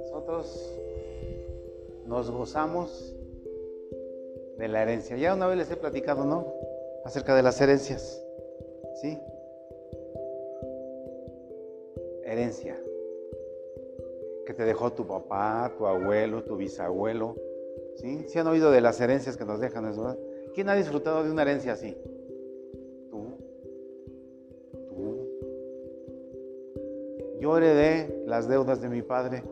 Nosotros nos gozamos de la herencia. Ya una vez les he platicado, ¿no? Acerca de las herencias. ¿Sí? Herencia. Que te dejó tu papá, tu abuelo, tu bisabuelo. ¿Sí? ¿Sí han oído de las herencias que nos dejan? ¿Quién ha disfrutado de una herencia así? Yo heredé las deudas de mi padre.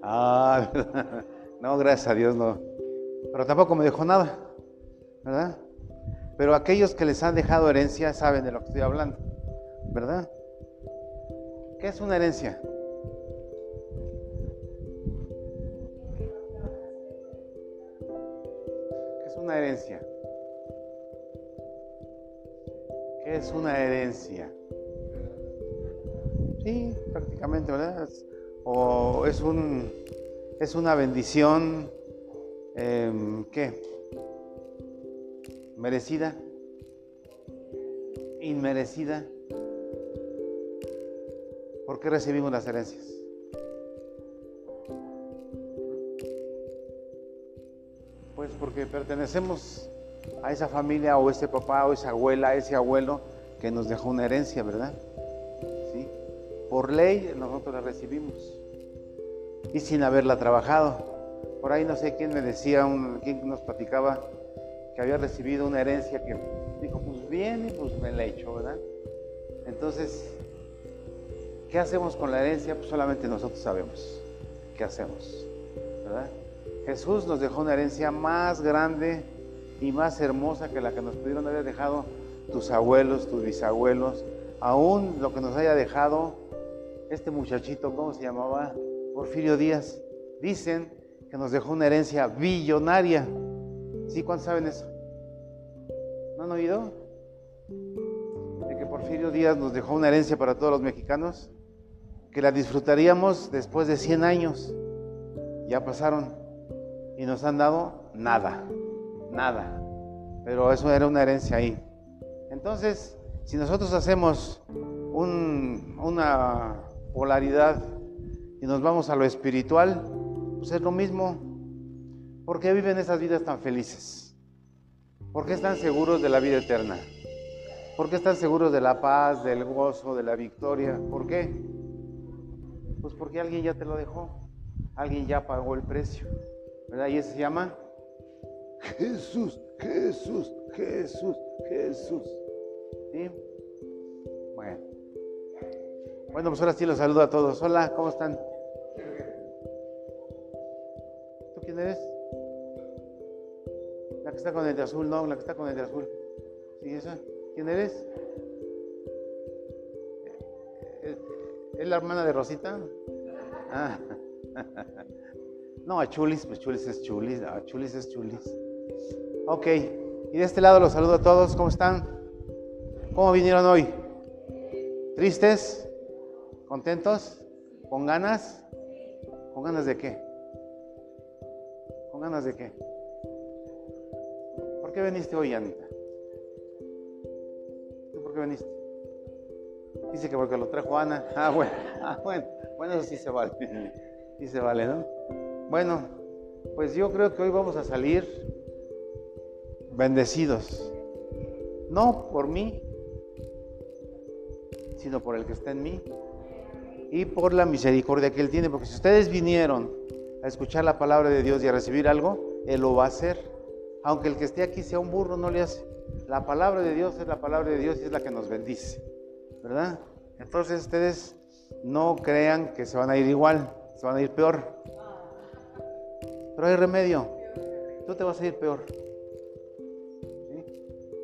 Ah, no, gracias a Dios no. Pero tampoco me dejó nada, ¿verdad? Pero aquellos que les han dejado herencia saben de lo que estoy hablando, ¿verdad? ¿Qué es una herencia? ¿Qué es una herencia? ¿Qué es una herencia? Sí, prácticamente, ¿verdad? O es un es una bendición Em, ¿qué? ¿Merecida? ¿Inmerecida? ¿Por qué recibimos las herencias? Pues porque pertenecemos a esa familia o ese papá o esa abuela, ese abuelo que nos dejó una herencia, ¿verdad? Por ley nosotros la recibimos y sin haberla trabajado. Por ahí no sé quién me decía, quién nos platicaba que había recibido una herencia que dijo, pues bien, y pues me la hecho, ¿verdad? Entonces, ¿qué hacemos con la herencia? Pues solamente nosotros sabemos qué hacemos, ¿verdad? Jesús nos dejó una herencia más grande y más hermosa que la que nos pudieron haber dejado tus abuelos, tus bisabuelos, aún lo que nos haya dejado este muchachito, ¿cómo se llamaba? Porfirio Díaz. Dicen que nos dejó una herencia billonaria. ¿Sí? ¿Cuántos saben eso? ¿No han oído? De que Porfirio Díaz nos dejó una herencia para todos los mexicanos, que la disfrutaríamos después de 100 años. Ya pasaron y nos han dado nada, nada. Pero eso era una herencia ahí. Entonces, si nosotros hacemos una polaridad y nos vamos a lo espiritual, pues es lo mismo. ¿Por qué viven esas vidas tan felices? ¿Por qué están seguros de la vida eterna? ¿Por qué están seguros de la paz, del gozo, de la victoria? ¿Por qué? Pues porque alguien ya te lo dejó. Alguien ya pagó el precio. ¿Verdad? Y eso se llama Jesús, Jesús, Jesús, Jesús. ¿Sí? Bueno. Pues ahora sí los saludo a todos. Hola, ¿cómo están? quién eres? La que está con el de azul, no, la que está con el de azul. ¿Sí, esa? ¿Quién eres? ¿Es la hermana de Rosita? Ah. No, a Chulis, pues Chulis es Chulis, a Chulis es Chulis. Ok, y de este lado los saludo a todos, ¿cómo están? ¿Cómo vinieron hoy? ¿Tristes? ¿Contentos? ¿Con ganas? ¿Con ganas de qué? ganas de qué? ¿Por qué veniste hoy, Anita? ¿Tú por qué veniste? Dice que porque lo trajo Ana. Ah, bueno, ah, bueno, bueno, eso sí se vale. Sí se vale, ¿no? Bueno, pues yo creo que hoy vamos a salir bendecidos. No por mí, sino por el que está en mí y por la misericordia que Él tiene. Porque si ustedes vinieron a escuchar la palabra de Dios y a recibir algo, Él lo va a hacer. Aunque el que esté aquí sea un burro, no le hace. La palabra de Dios es la palabra de Dios y es la que nos bendice. ¿Verdad? Entonces ustedes no crean que se van a ir igual, se van a ir peor. Pero hay remedio. Tú te vas a ir peor.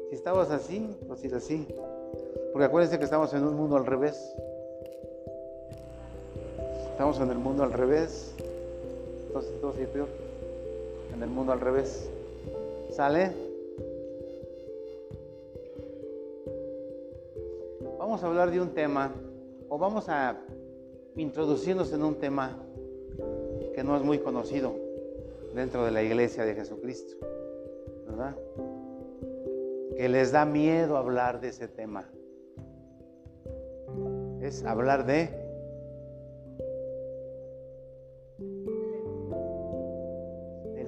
Si estabas así, vas a ir así. Porque acuérdense que estamos en un mundo al revés. Estamos en el mundo al revés entonces todo sigue peor. En el mundo al revés. ¿Sale? Vamos a hablar de un tema, o vamos a introducirnos en un tema que no es muy conocido dentro de la iglesia de Jesucristo, ¿verdad? Que les da miedo hablar de ese tema. es hablar de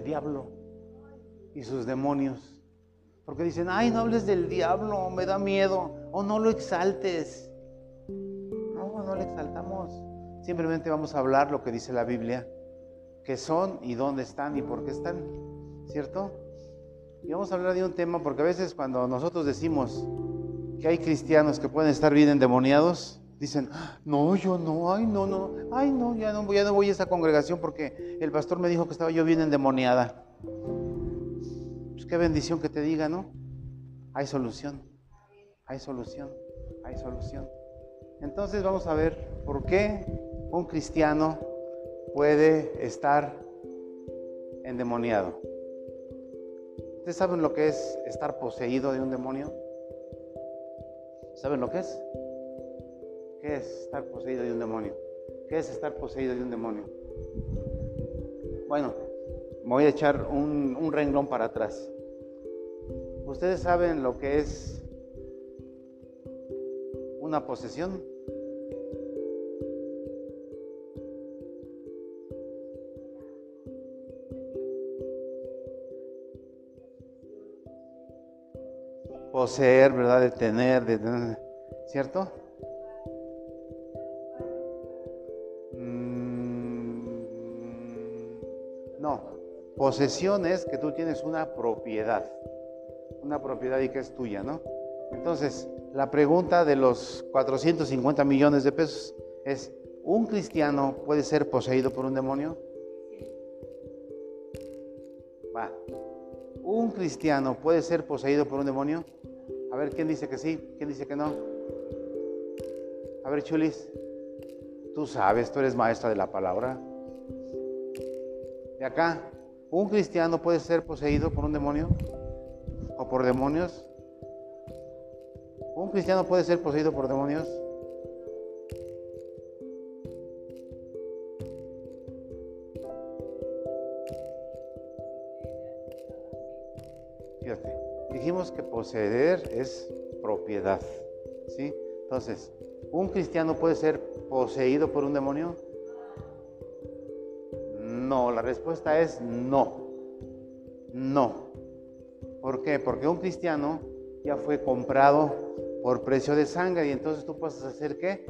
diablo y sus demonios. Porque dicen, ay, no hables del diablo, me da miedo, o no lo exaltes. No, no lo exaltamos. Simplemente vamos a hablar lo que dice la Biblia, qué son y dónde están y por qué están, ¿cierto? Y vamos a hablar de un tema porque a veces cuando nosotros decimos que hay cristianos que pueden estar bien endemoniados, dicen, no, yo no, ay, no, no, ay, no, ya no, ya no voy a esa congregación porque el pastor me dijo que estaba yo bien endemoniada. Pues qué bendición que te diga, ¿no? Hay solución, hay solución, hay solución. Entonces vamos a ver por qué un cristiano puede estar endemoniado. ¿Ustedes saben lo que es estar poseído de un demonio? ¿Saben lo que es? ¿Qué es estar poseído de un demonio? ¿Qué es estar poseído de un demonio? Bueno, voy a echar un, un renglón para atrás. ¿Ustedes saben lo que es una posesión? poseer, ¿verdad? De tener, de tener, ¿cierto? Posesión es que tú tienes una propiedad, una propiedad y que es tuya, ¿no? Entonces, la pregunta de los 450 millones de pesos es, ¿un cristiano puede ser poseído por un demonio? Va. ¿Un cristiano puede ser poseído por un demonio? A ver, ¿quién dice que sí? ¿Quién dice que no? A ver, Chulis, tú sabes, tú eres maestra de la palabra. De acá, ¿un cristiano puede ser poseído por un demonio? ¿O por demonios? ¿Un cristiano puede ser poseído por demonios? dijimos que poseer es propiedad. ¿sí? Entonces, ¿un cristiano puede ser poseído por un demonio? No, la respuesta es no. No. ¿Por qué? Porque un cristiano ya fue comprado por precio de sangre y entonces tú puedes hacer qué?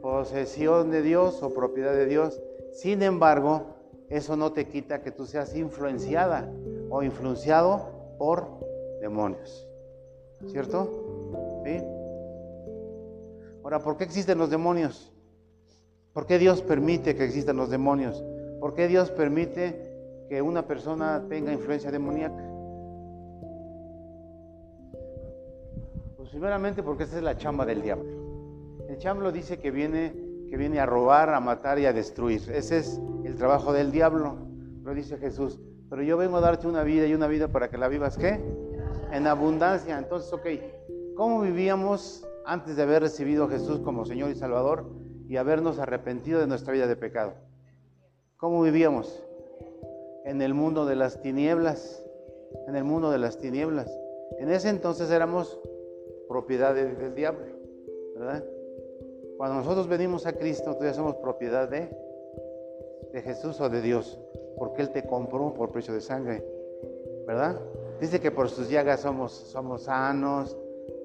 Posesión de Dios o propiedad de Dios. Sin embargo, eso no te quita que tú seas influenciada o influenciado por demonios. ¿Cierto? ¿Sí? Ahora, ¿por qué existen los demonios? ¿Por qué Dios permite que existan los demonios? ¿Por qué Dios permite que una persona tenga influencia demoníaca? Pues primeramente porque esa es la chamba del diablo. El chamblo dice que viene, que viene a robar, a matar y a destruir. Ese es el trabajo del diablo. Lo dice Jesús. Pero yo vengo a darte una vida y una vida para que la vivas, ¿qué? en abundancia. Entonces, ok, ¿cómo vivíamos antes de haber recibido a Jesús como Señor y Salvador y habernos arrepentido de nuestra vida de pecado? ¿Cómo vivíamos? En el mundo de las tinieblas, en el mundo de las tinieblas. En ese entonces éramos propiedad del diablo, ¿verdad? Cuando nosotros venimos a Cristo, todavía somos propiedad de, de Jesús o de Dios, porque Él te compró por precio de sangre, ¿verdad? Dice que por sus llagas somos, somos sanos,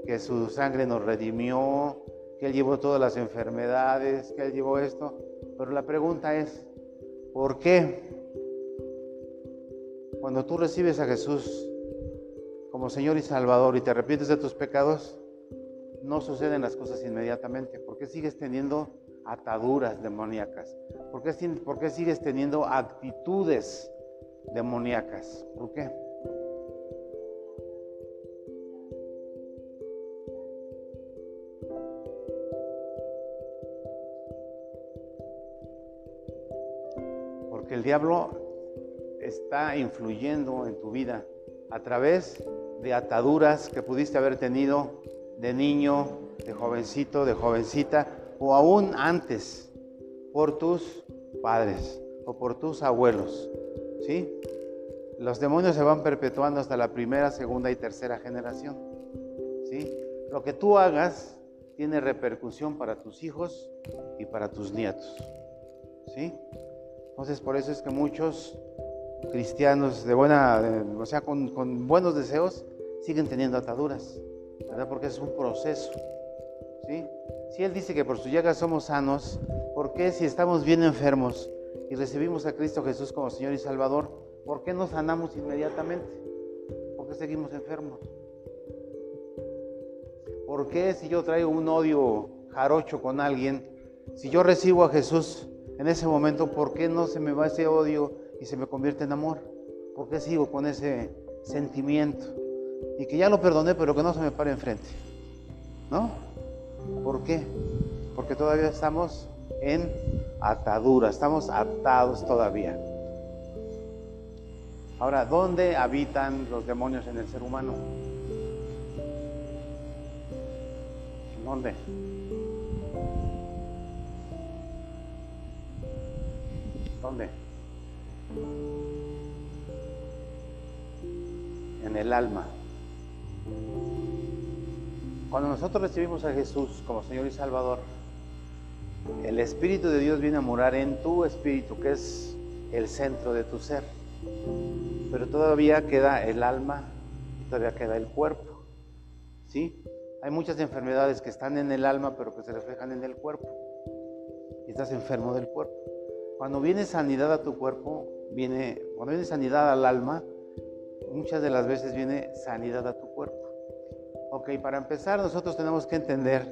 que su sangre nos redimió, que Él llevó todas las enfermedades, que Él llevó esto. Pero la pregunta es, ¿por qué cuando tú recibes a Jesús como Señor y Salvador y te arrepientes de tus pecados, no suceden las cosas inmediatamente? ¿Por qué sigues teniendo ataduras demoníacas? ¿Por qué, por qué sigues teniendo actitudes demoníacas? ¿Por qué? Diablo está influyendo en tu vida a través de ataduras que pudiste haber tenido de niño, de jovencito, de jovencita, o aún antes, por tus padres o por tus abuelos. ¿Sí? Los demonios se van perpetuando hasta la primera, segunda y tercera generación. ¿Sí? Lo que tú hagas tiene repercusión para tus hijos y para tus nietos. ¿Sí? Entonces por eso es que muchos cristianos de buena, o sea, con, buenos deseos, siguen teniendo ataduras, ¿verdad? Porque es un proceso, ¿sí? Si Él dice que por su llaga somos sanos, ¿por qué si estamos bien enfermos y recibimos a Cristo Jesús como Señor y Salvador, ¿por qué no sanamos inmediatamente? ¿Por qué seguimos enfermos? ¿Por qué si yo traigo un odio jarocho con alguien, si yo recibo a Jesús en ese momento, ¿por qué no se me va ese odio y se me convierte en amor? ¿Por qué sigo con ese sentimiento? Y que ya lo perdoné, pero que no se me pare enfrente. ¿No? ¿Por qué? Porque todavía estamos en atadura, estamos atados todavía. Ahora, ¿dónde habitan los demonios en el ser humano? ¿Dónde? ¿Dónde? En el alma. Cuando nosotros recibimos a Jesús como Señor y Salvador, el Espíritu de Dios viene a morar en tu espíritu, que es el centro de tu ser. Pero todavía queda el alma y todavía queda el cuerpo. ¿Sí? Hay muchas enfermedades que están en el alma, pero que se reflejan en el cuerpo. Y estás enfermo del cuerpo. Cuando viene sanidad a tu cuerpo, viene, cuando viene sanidad al alma, muchas de las veces viene sanidad a tu cuerpo. Ok, para empezar nosotros tenemos que entender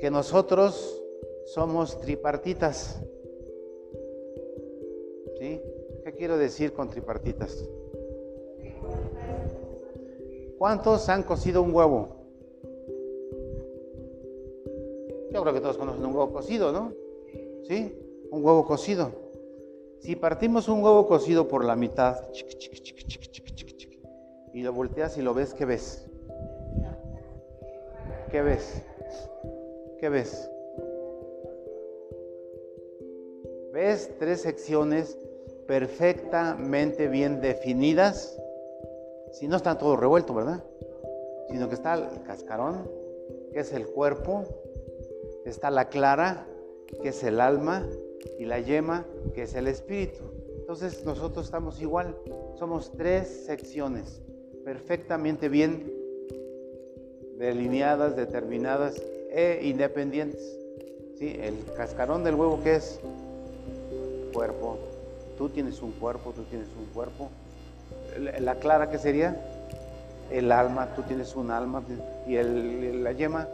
que nosotros somos tripartitas. ¿Sí? ¿Qué quiero decir con tripartitas? ¿Cuántos han cocido un huevo? Yo creo que todos conocen un huevo cocido, ¿no? ¿Sí? Un huevo cocido. Si partimos un huevo cocido por la mitad y lo volteas y lo ves, ¿qué ves? ¿Qué ves? ¿Qué ves? ¿Ves tres secciones perfectamente bien definidas? Si no están todo revuelto, ¿verdad? Sino que está el cascarón, que es el cuerpo, está la clara, que es el alma, y la yema, que es el espíritu. Entonces nosotros estamos igual, somos tres secciones perfectamente bien delineadas, determinadas e independientes. ¿Sí? El cascarón del huevo, ¿qué es? Cuerpo. Tú tienes un cuerpo, tú tienes un cuerpo. La clara, ¿qué sería? El alma, tú tienes un alma. Y el, la yema,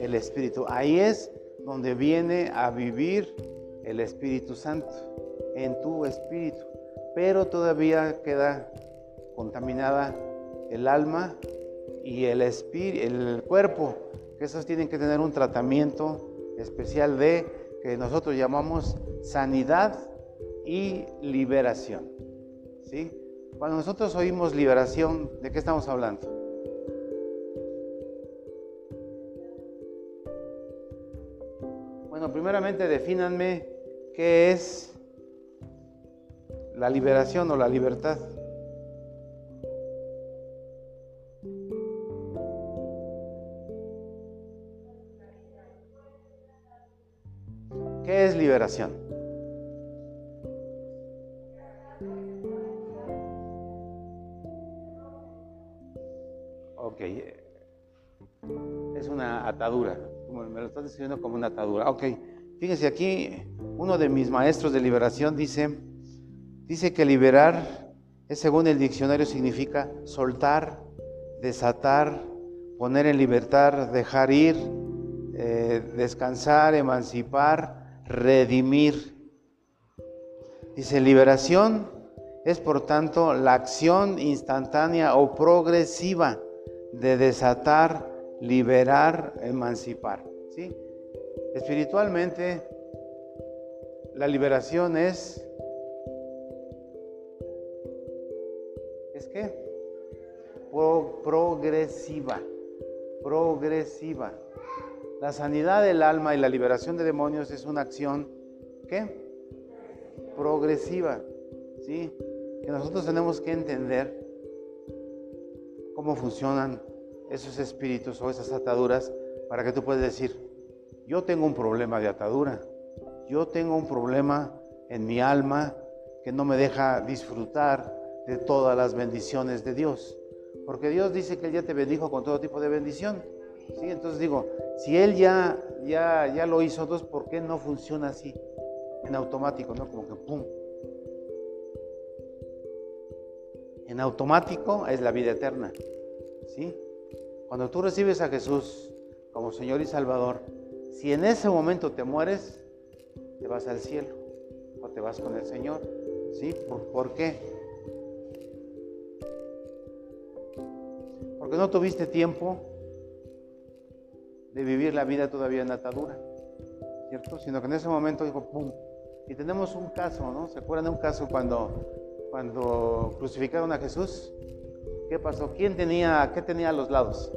el espíritu. Ahí es donde viene a vivir el Espíritu Santo, en tu espíritu. Pero todavía queda contaminada el alma y el, el cuerpo, que esos tienen que tener un tratamiento especial de que nosotros llamamos sanidad y liberación. ¿sí? Cuando nosotros oímos liberación, ¿de qué estamos hablando? Bueno, primeramente defínanme qué es la liberación o la libertad. ¿Qué es liberación? Ok, es una atadura, me lo estás diciendo como una atadura. Ok, fíjense aquí, uno de mis maestros de liberación dice, dice que liberar es según el diccionario significa soltar, desatar, poner en libertad, dejar ir, eh, descansar, emancipar, redimir. Dice, liberación es por tanto la acción instantánea o progresiva de desatar, liberar, emancipar. ¿sí? Espiritualmente, la liberación es... ¿Es qué? progresiva, progresiva. La sanidad del alma y la liberación de demonios es una acción, ¿qué? Progresiva, ¿sí? Que nosotros tenemos que entender cómo funcionan esos espíritus o esas ataduras para que tú puedas decir, yo tengo un problema de atadura, yo tengo un problema en mi alma que no me deja disfrutar de todas las bendiciones de Dios. Porque Dios dice que Él ya te bendijo con todo tipo de bendición. ¿sí? Entonces digo, si Él ya, ya, ya lo hizo, entonces ¿por qué no funciona así? En automático, ¿no? Como que ¡pum! En automático es la vida eterna. ¿sí? Cuando tú recibes a Jesús como Señor y Salvador, si en ese momento te mueres, te vas al cielo o te vas con el Señor. ¿Sí? ¿Por, qué? Porque no tuviste tiempo de vivir la vida todavía en atadura, ¿cierto? Sino que en ese momento dijo, ¡pum! Y tenemos un caso, ¿no? ¿Se acuerdan de un caso cuando, cuando crucificaron a Jesús? ¿Qué pasó? ¿Quién tenía, qué tenía a los lados?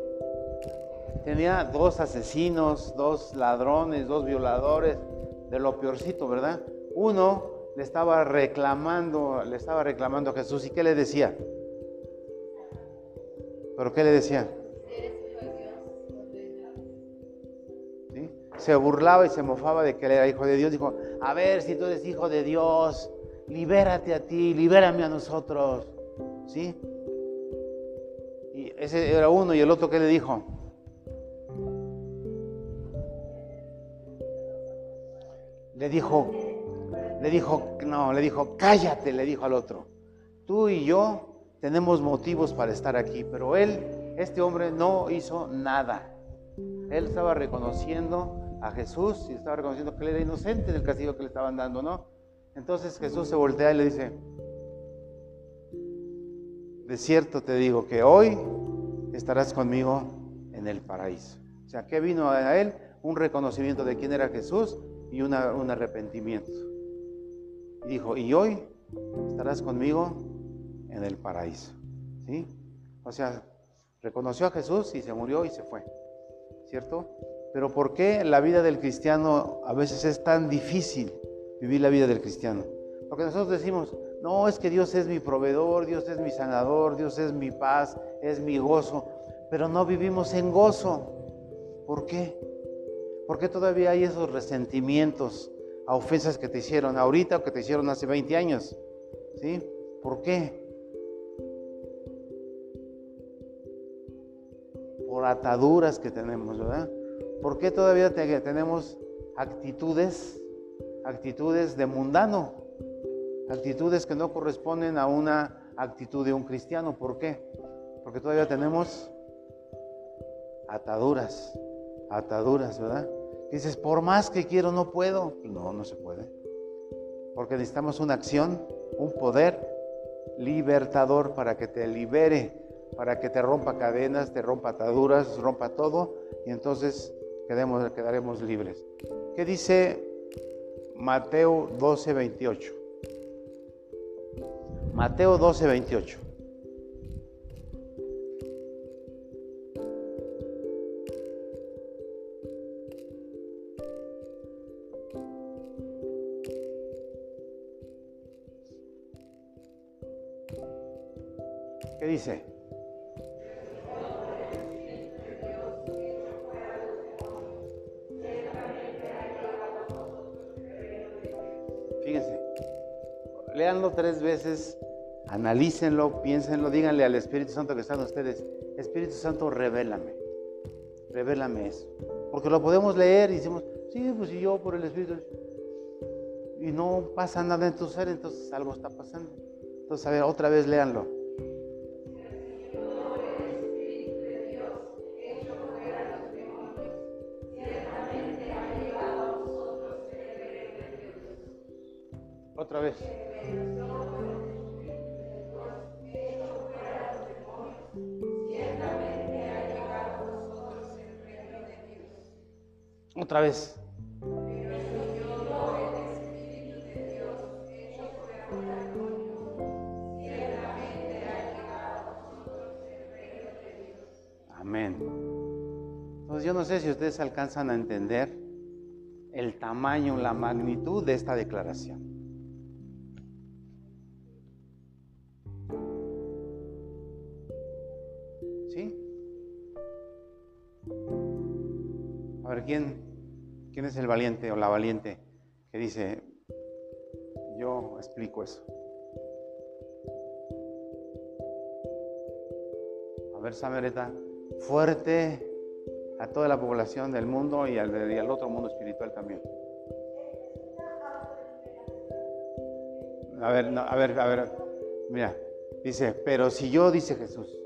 Tenía dos asesinos, dos ladrones, dos violadores, de lo peorcito, ¿verdad? Uno le estaba reclamando, le estaba reclamando a Jesús y ¿qué le decía? ¿Pero qué le decía? Se burlaba y se mofaba de que él era hijo de Dios. Dijo, a ver, si tú eres hijo de Dios, libérate a ti, libérame a nosotros. ¿Sí? Y ese era uno y el otro ¿qué le dijo? Le dijo, le dijo, no, le dijo, cállate, le dijo al otro. Tú y yo tenemos motivos para estar aquí, pero él, este hombre, no hizo nada. Él estaba reconociendo a Jesús y estaba reconociendo que él era inocente del castigo que le estaban dando, ¿no? Entonces Jesús se voltea y le dice, de cierto te digo que hoy estarás conmigo en el paraíso. O sea, ¿qué vino a él? Un reconocimiento de quién era Jesús y un arrepentimiento. Y dijo, y hoy estarás conmigo en el paraíso. ¿Sí? O sea, reconoció a Jesús y se murió y se fue. ¿Cierto? Pero ¿por qué la vida del cristiano a veces es tan difícil vivir la vida del cristiano? Porque nosotros decimos, no, es que Dios es mi proveedor, Dios es mi sanador, Dios es mi paz, es mi gozo, pero no vivimos en gozo. ¿Por qué? ¿Por qué todavía hay esos resentimientos a ofensas que te hicieron ahorita o que te hicieron hace 20 años? ¿Sí? ¿Por qué? Por ataduras que tenemos, ¿verdad? ¿Por qué todavía tenemos actitudes, actitudes de mundano? Actitudes que no corresponden a una actitud de un cristiano. ¿Por qué? Porque todavía tenemos ataduras, ataduras, ¿verdad? Dices, por más que quiero, no puedo. No, no se puede. Porque necesitamos una acción, un poder libertador para que te libere, para que te rompa cadenas, te rompa ataduras, rompa todo, y entonces quedemos, quedaremos libres. ¿Qué dice Mateo 12, 28? Mateo 12, 28. Dice? Fíjense, leanlo tres veces, analícenlo, piénsenlo, díganle al Espíritu Santo que están ustedes, Espíritu Santo, revélame, revélame eso. Porque lo podemos leer y decimos, sí, pues si yo por el Espíritu, y no pasa nada en tu ser, entonces algo está pasando. Entonces, a ver, otra vez léanlo. Alcanzan a entender el tamaño, la magnitud de esta declaración. A ver, ¿quién, quién es el valiente o la valiente que dice, yo explico eso? A ver, Samereta, fuerte a toda la población del mundo y al, al otro mundo espiritual también. A ver, a ver, a ver, mira, dice, pero si yo, dice Jesús,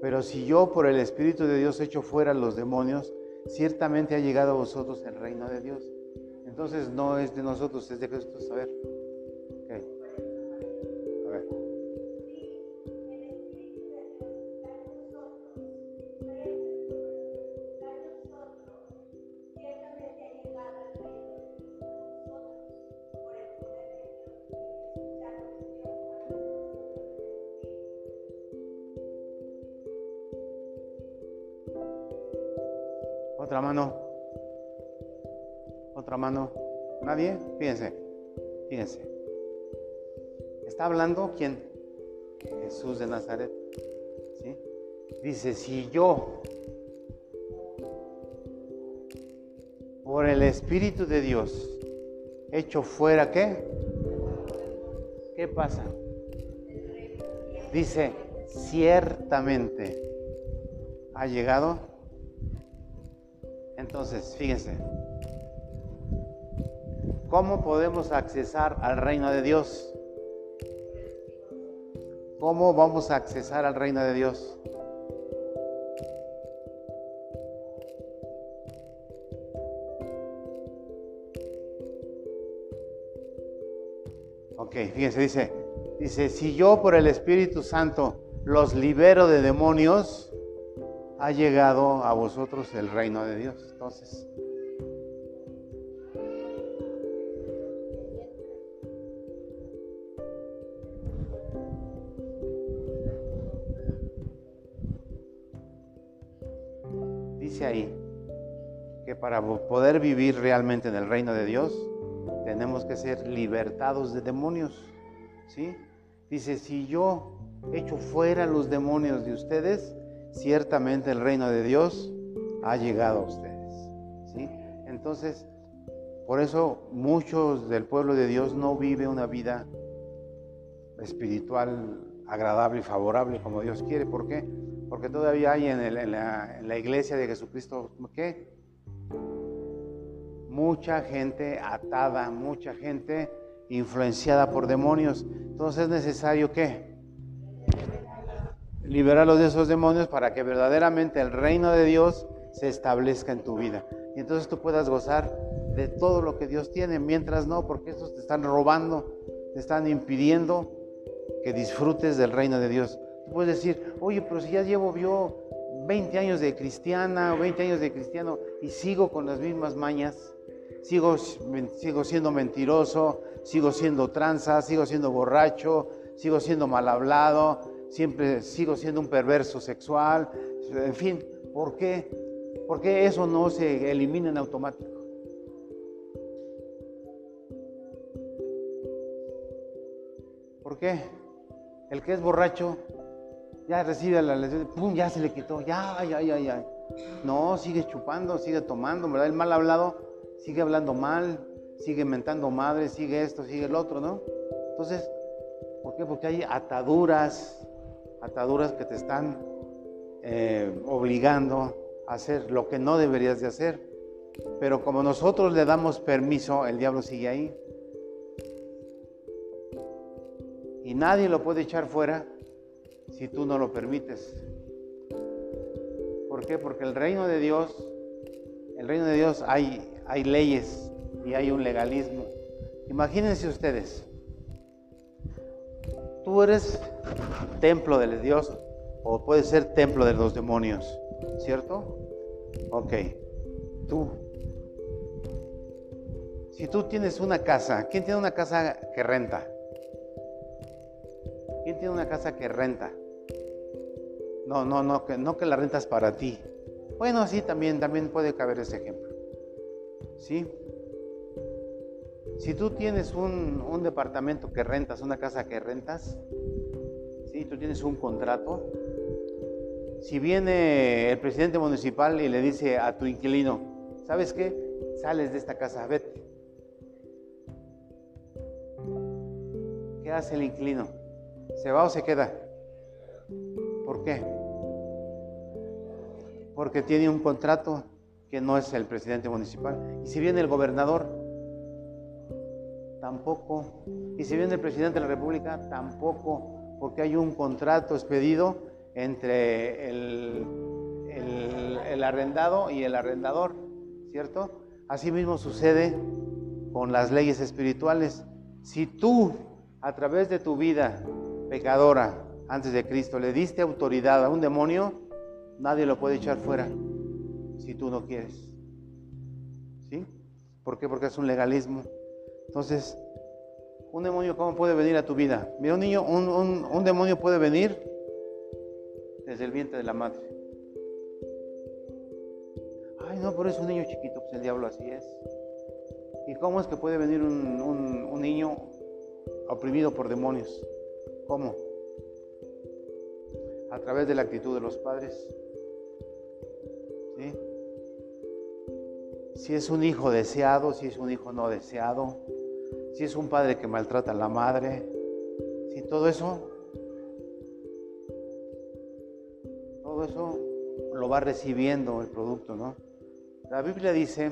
pero si yo por el Espíritu de Dios echo fuera los demonios, ciertamente ha llegado a vosotros el reino de Dios. Entonces no es de nosotros, es de Cristo. A ver, Fíjense. Fíjense. ¿Está hablando quién? Jesús de Nazaret. ¿Sí? Dice, si yo, por el Espíritu de Dios, echo fuera qué? ¿Qué pasa? Dice, ciertamente ha llegado entonces, fíjense, ¿cómo podemos accesar al reino de Dios? ¿Cómo vamos a accesar al reino de Dios? Ok, fíjense, dice, dice, si yo por el Espíritu Santo los libero de demonios, ha llegado a vosotros el reino de Dios. Entonces, para poder vivir realmente en el reino de Dios, tenemos que ser libertados de demonios. ¿Sí? Dice, si yo echo fuera los demonios de ustedes, ciertamente el reino de Dios ha llegado a ustedes. ¿sí? Entonces, por eso muchos del pueblo de Dios no vive una vida espiritual agradable y favorable como Dios quiere. ¿Por qué? Porque todavía hay en, la, en la iglesia de Jesucristo, ¿qué? Mucha gente atada, mucha gente influenciada por demonios. Entonces es necesario que liberarlos de esos demonios para que verdaderamente el reino de Dios se establezca en tu vida. Y entonces tú puedas gozar de todo lo que Dios tiene, mientras no, porque estos te están robando, te están impidiendo que disfrutes del reino de Dios. Tú puedes decir, oye, pero si ya llevo yo 20 años de cristiana o 20 años de cristiano y sigo con las mismas mañas, sigo, sigo siendo mentiroso, sigo siendo tranza, sigo siendo borracho, sigo siendo mal hablado, siempre sigo siendo un perverso sexual, en fin, ¿por qué? ¿Por qué eso no se elimina en automático? ¿Por qué? El que es borracho ya recibe la lesión, ¡pum! ya se le quitó, ya, ya, ya, ya. No, sigue chupando, sigue tomando, ¿verdad? El mal hablado sigue hablando mal, sigue mentando madre, sigue esto, sigue el otro, ¿no? Entonces, ¿por qué? Porque hay ataduras, ataduras que te están eh, obligando a hacer lo que no deberías de hacer. Pero como nosotros le damos permiso, el diablo sigue ahí. Y nadie lo puede echar fuera si tú no lo permites. ¿Por qué? Porque el reino de Dios, el reino de Dios hay, hay leyes y hay un legalismo. Imagínense ustedes, tú eres templo de Dios o puede ser templo de los demonios, ¿cierto? Ok, tú. Si tú tienes una casa, ¿quién tiene una casa que renta? ¿Quién tiene una casa que renta? No, no, no, que, no que la rentas para ti. Bueno, sí, también, también puede caber ese ejemplo. ¿Sí? Si tú tienes un, un departamento que rentas, una casa que rentas, ¿sí? tú tienes un contrato, si viene el presidente municipal y le dice a tu inquilino, ¿sabes qué? Sales de esta casa, vete. ¿Qué hace el inclino? ¿Se va o se queda? ¿Por qué? Porque tiene un contrato que no es el presidente municipal. Y si viene el gobernador, tampoco. Y si viene el presidente de la República, tampoco, porque hay un contrato expedido entre el, el, arrendado y el arrendador, ¿cierto? Asimismo sucede con las leyes espirituales. Si tú, a través de tu vida pecadora antes de Cristo, le diste autoridad a un demonio, nadie lo puede echar fuera si tú no quieres. ¿Sí? ¿Por qué? Porque es un legalismo. Entonces, un demonio, ¿cómo puede venir a tu vida? Mira, un niño, un, demonio puede venir desde el vientre de la madre. Ay, no, pero es un niño chiquito, pues el diablo así es. ¿Y cómo es que puede venir un, un niño oprimido por demonios? ¿Cómo? A través de la actitud de los padres. Si es un hijo deseado, si es un hijo no deseado, si es un padre que maltrata a la madre, si todo eso, todo eso lo va recibiendo el producto, ¿no? La Biblia dice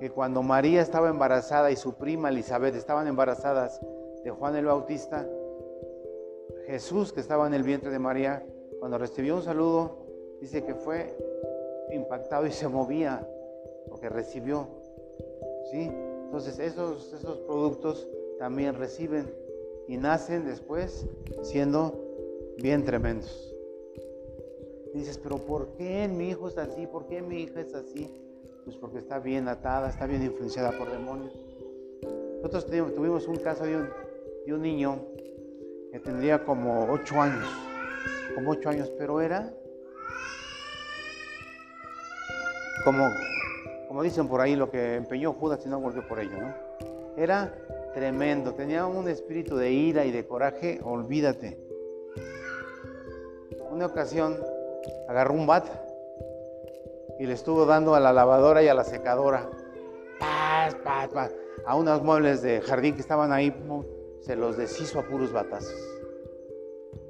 que cuando María estaba embarazada y su prima Elizabeth estaban embarazadas de Juan el Bautista, Jesús que estaba en el vientre de María, cuando recibió un saludo, dice que fue impactado y se movía porque recibió. ¿Sí? Entonces esos, esos productos también reciben y nacen después siendo bien tremendos. dices, pero ¿por qué mi hijo es así? ¿Por qué mi hija es así? Pues porque está bien atada, está bien influenciada por demonios. Nosotros tuvimos un caso de un, de un niño que tendría como ocho años, como ocho años, pero era como como dicen por ahí, lo que empeñó Judas y no volvió por ello, ¿no? Era tremendo, tenía un espíritu de ira y de coraje, olvídate. Una ocasión agarró un bat y le estuvo dando a la lavadora y a la secadora. A unos muebles de jardín que estaban ahí, se los deshizo a puros batazos.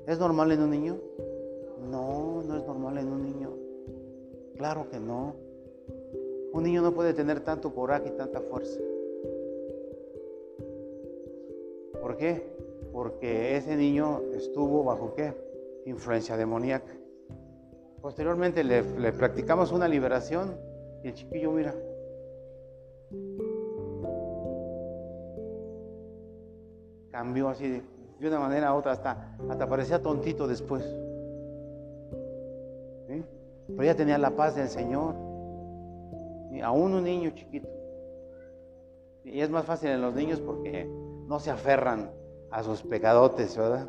¿Es normal en un niño? No, no es normal en un niño. Claro que no. Un niño no puede tener tanto coraje y tanta fuerza. ¿Por qué? Porque ese niño estuvo bajo qué? Influencia demoníaca. Posteriormente le, practicamos una liberación y el chiquillo, mira, cambió así de, una manera a otra, hasta, hasta parecía tontito después. Pero ya tenía la paz del Señor aún un niño chiquito. Y es más fácil en los niños porque no se aferran a sus pecadotes, ¿verdad?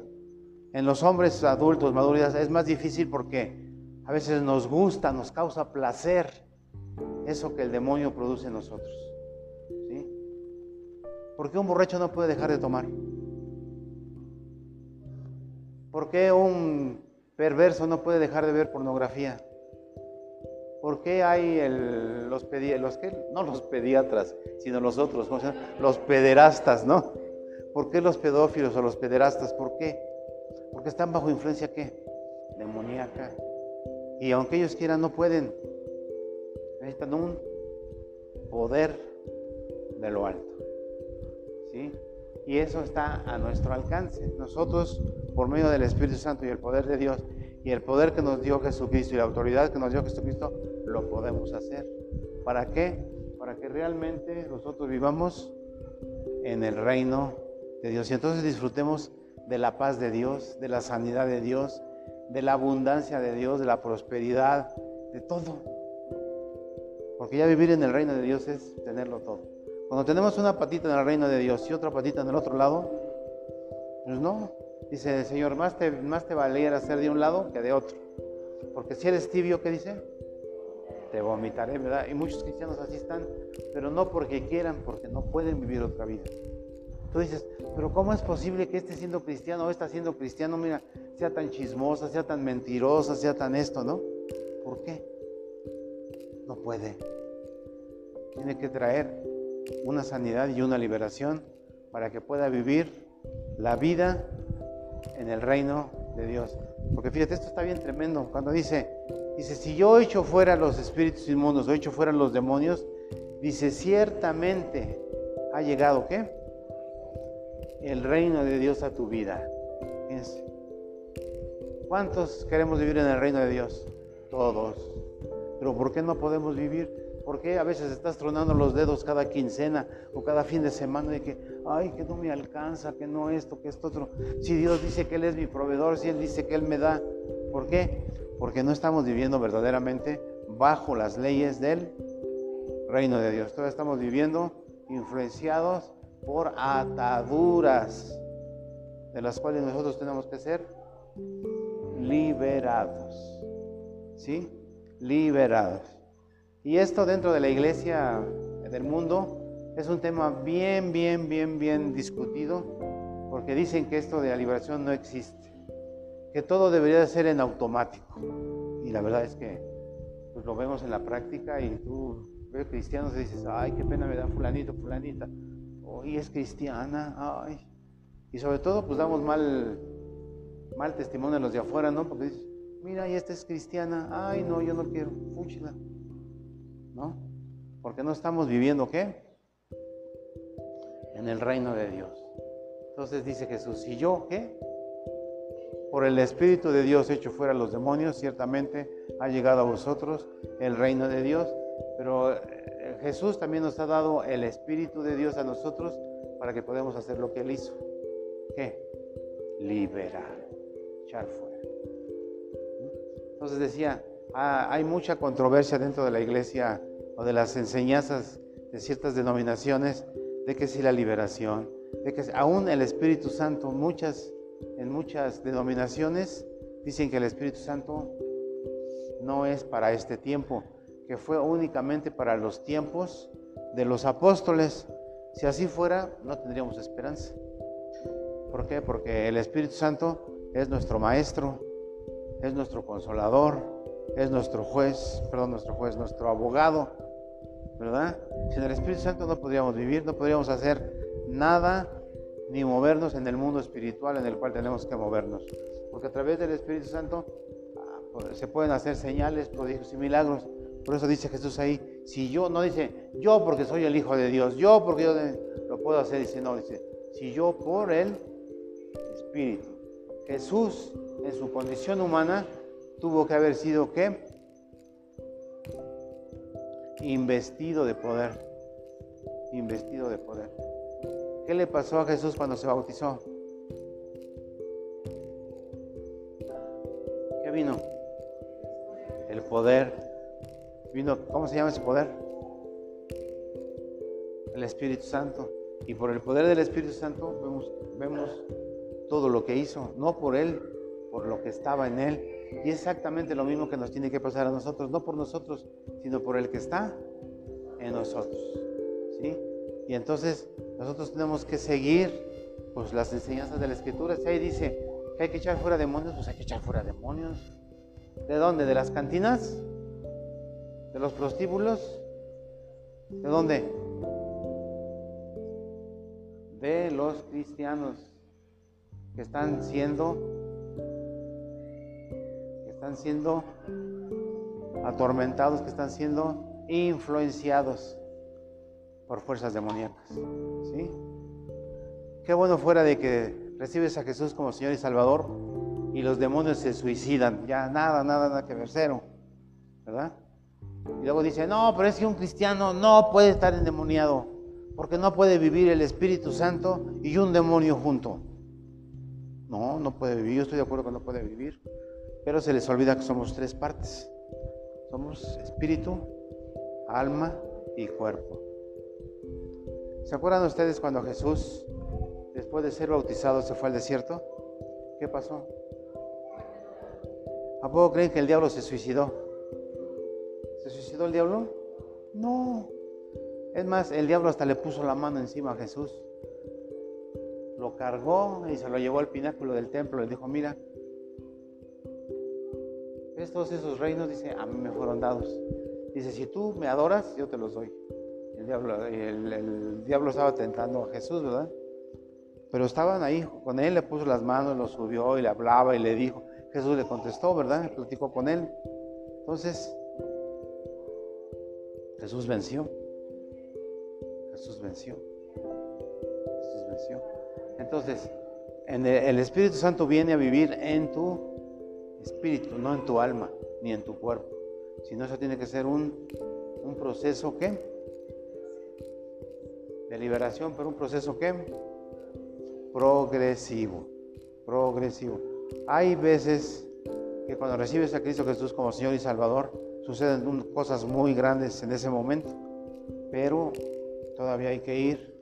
En los hombres adultos, maduros, es más difícil porque a veces nos gusta, nos causa placer eso que el demonio produce en nosotros. ¿Sí? ¿Por qué un borracho no puede dejar de tomar? ¿Por qué un perverso no puede dejar de ver pornografía? ¿Por qué hay los, que, no los pediatras, sino los otros, los pederastas, ¿no? ¿Por qué los pedófilos o los pederastas? ¿Por qué? Porque están bajo influencia qué? Demoníaca. Y aunque ellos quieran, no pueden. Necesitan un poder de lo alto. ¿Sí? Y eso está a nuestro alcance. Nosotros, por medio del Espíritu Santo y el poder de Dios, y el poder que nos dio Jesucristo y la autoridad que nos dio Jesucristo, lo podemos hacer. ¿Para qué? Para que realmente nosotros vivamos en el reino de Dios y entonces disfrutemos de la paz de Dios, de la sanidad de Dios, de la abundancia de Dios, de la prosperidad, de todo. Porque ya vivir en el reino de Dios es tenerlo todo. Cuando tenemos una patita en el reino de Dios y otra patita en el otro lado, pues no, Dice el Señor, más te, más te valiera ser de un lado que de otro. Porque si eres tibio, ¿qué dice? Te vomitaré, ¿verdad? Y muchos cristianos así están, pero no porque quieran, porque no pueden vivir otra vida. Tú dices, pero ¿cómo es posible que este siendo cristiano o esta siendo cristiano, mira, sea tan chismosa, sea tan mentirosa, sea tan esto, ¿no? ¿Por qué? No puede. tiene que traer una sanidad y una liberación para que pueda vivir la vida en el reino de Dios. Porque fíjate, esto está bien tremendo. Cuando dice, dice, si yo echo fuera los espíritus inmundos o echo fuera los demonios, dice, ciertamente ha llegado, ¿qué? El reino de Dios a tu vida. Fíjense. ¿Cuántos queremos vivir en el reino de Dios? Todos. Pero ¿por qué no podemos vivir? ¿Por qué a veces estás tronando los dedos cada quincena o cada fin de semana de que, ay, que no me alcanza, que no esto, que esto otro? Si Dios dice que Él es mi proveedor, si Él dice que Él me da, ¿por qué? Porque no estamos viviendo verdaderamente bajo las leyes del reino de Dios. Todavía estamos viviendo influenciados por ataduras de las cuales nosotros tenemos que ser liberados. ¿Sí? Liberados. Y esto dentro de la iglesia del mundo es un tema bien, bien, bien, bien discutido, porque dicen que esto de la liberación no existe, que todo debería de ser en automático. Y la verdad es que pues lo vemos en la práctica y tú ves cristianos y dices, ay, qué pena me da fulanito, fulanita, hoy es cristiana, ay. Y sobre todo, pues damos mal, mal testimonio a los de afuera, ¿no? Porque dices, mira, y esta es cristiana, ay, no, yo no quiero, fúchila. ¿no? Porque no estamos viviendo qué? En el reino de Dios. Entonces dice Jesús, si yo qué? Por el Espíritu de Dios hecho fuera los demonios, ciertamente ha llegado a vosotros el reino de Dios, pero eh, Jesús también nos ha dado el Espíritu de Dios a nosotros para que podamos hacer lo que Él hizo. Liberar, echar fuera. Entonces decía, Ah, hay mucha controversia dentro de la iglesia o de las enseñanzas de ciertas denominaciones de que si la liberación, de que aún el Espíritu Santo, muchas, en muchas denominaciones dicen que el Espíritu Santo no es para este tiempo, que fue únicamente para los tiempos de los apóstoles. Si así fuera, no tendríamos esperanza. ¿Por qué? Porque el Espíritu Santo es nuestro maestro, es nuestro consolador, es nuestro juez, perdón, nuestro juez, nuestro abogado, ¿verdad? Sin el Espíritu Santo no podríamos vivir, no podríamos hacer nada ni movernos en el mundo espiritual en el cual tenemos que movernos. Porque a través del Espíritu Santo ah, pues, se pueden hacer señales, prodigios y milagros. Por eso dice Jesús ahí, si yo, no dice yo porque soy el Hijo de Dios, yo porque yo lo puedo hacer, dice no, dice, si yo por el Espíritu. Jesús en su condición humana tuvo que haber sido qué? Investido de poder. Investido de poder. ¿Qué le pasó a Jesús cuando se bautizó? ¿Qué vino? El poder. Vino, ¿cómo se llama ese poder? El Espíritu Santo. Y por el poder del Espíritu Santo vemos, vemos todo lo que hizo, no por él, por lo que estaba en él, y exactamente lo mismo que nos tiene que pasar a nosotros, no por nosotros, sino por el que está en nosotros. ¿sí? Y entonces nosotros tenemos que seguir pues, las enseñanzas de la Escritura. Si ahí dice que hay que echar fuera demonios, pues hay que echar fuera demonios. ¿De dónde? ¿De las cantinas? ¿De los prostíbulos? ¿De dónde? De los cristianos que están siendo están siendo atormentados, que están siendo influenciados por fuerzas demoníacas. ¿sí? Qué bueno fuera de que recibes a Jesús como Señor y Salvador y los demonios se suicidan. Ya nada, nada, nada que ver, cero. ¿Verdad? Y luego dice, no, pero es que un cristiano no puede estar endemoniado porque no puede vivir el Espíritu Santo y un demonio junto. No, no puede vivir. Yo estoy de acuerdo que no puede vivir. Pero se les olvida que somos tres partes. Somos espíritu, alma y cuerpo. ¿Se acuerdan ustedes cuando Jesús, después de ser bautizado, se fue al desierto? ¿Qué pasó? ¿A poco creen que el diablo se suicidó? ¿Se suicidó el diablo? No. Es más, el diablo hasta le puso la mano encima a Jesús. Lo cargó y se lo llevó al pináculo del templo. Le dijo, mira, todos esos reinos? Dice, a mí me fueron dados. Dice, si tú me adoras, yo te los doy. El diablo, estaba tentando a Jesús, ¿verdad? Pero estaban ahí con él, le puso las manos, lo subió y le hablaba y le dijo. Jesús le contestó, ¿verdad? Platicó con él. Entonces, Jesús venció. Jesús venció. Jesús venció. Entonces, el Espíritu Santo viene a vivir en tu espíritu, no en tu alma, ni en tu cuerpo. Sino eso tiene que ser un, un proceso, ¿qué? De liberación, pero un proceso, ¿qué? progresivo, progresivo. Hay veces que cuando recibes a Cristo Jesús como Señor y Salvador, suceden cosas muy grandes en ese momento, pero todavía hay que ir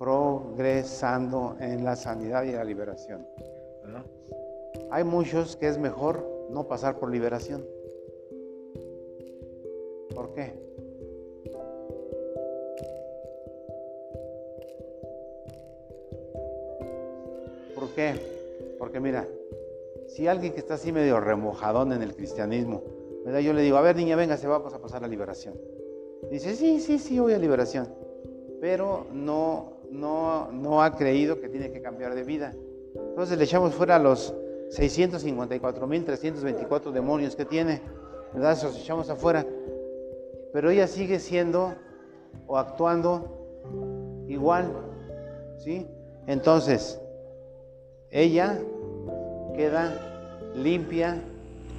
progresando en la sanidad y la liberación. Hay muchos que es mejor no pasar por liberación. ¿Por qué? Qué? Porque mira, si alguien que está así medio remojadón en el cristianismo, ¿verdad? yo le digo, a ver niña, venga, se vamos a pasar la liberación. Dice, sí, sí, sí, voy a liberación. Pero no, no, no ha creído que tiene que cambiar de vida. Entonces le echamos fuera los 654.324 demonios que tiene, ¿verdad? Los echamos afuera. Pero ella sigue siendo o actuando igual, ¿sí? Entonces, ella queda limpia,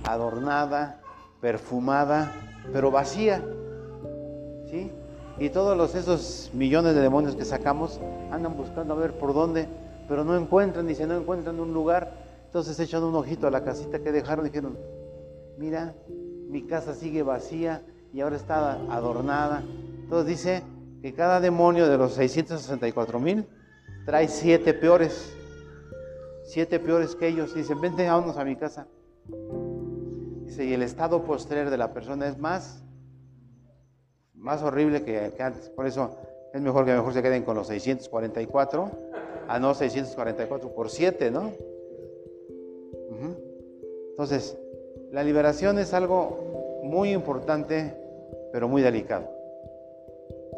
adornada, perfumada, pero vacía. ¿Sí? Y todos los, esos millones de demonios que sacamos andan buscando a ver por dónde, pero no encuentran, dice, no encuentran un lugar. Entonces echan un ojito a la casita que dejaron y dijeron, mira, mi casa sigue vacía y ahora está adornada. Entonces dice que cada demonio de los 664 mil trae siete peores siete peores que ellos. Dicen, vente, vámonos a mi casa. Dice, y el estado postrer de la persona es más, más horrible que, antes. Por eso es mejor que mejor se queden con los 644, a no 644 por 7, ¿no? Entonces, la liberación es algo muy importante, pero muy delicado.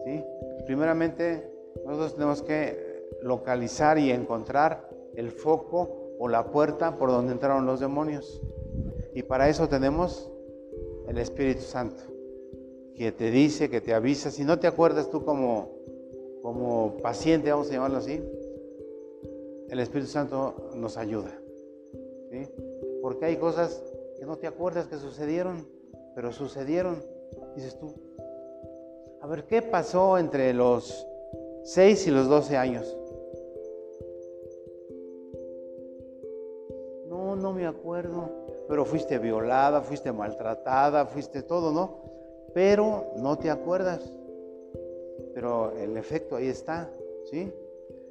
¿sí? Primeramente, nosotros tenemos que localizar y encontrar el foco o la puerta por donde entraron los demonios. Y para eso tenemos el Espíritu Santo, que te dice, que te avisa. Si no te acuerdas tú como, como paciente, vamos a llamarlo así, el Espíritu Santo nos ayuda. Porque hay cosas que no te acuerdas que sucedieron, pero sucedieron. Dices tú, a ver, ¿qué pasó entre los 6 y los 12 años? Me acuerdo, pero fuiste violada, fuiste maltratada, fuiste todo, ¿no? Pero no te acuerdas. Pero el efecto ahí está, ¿sí?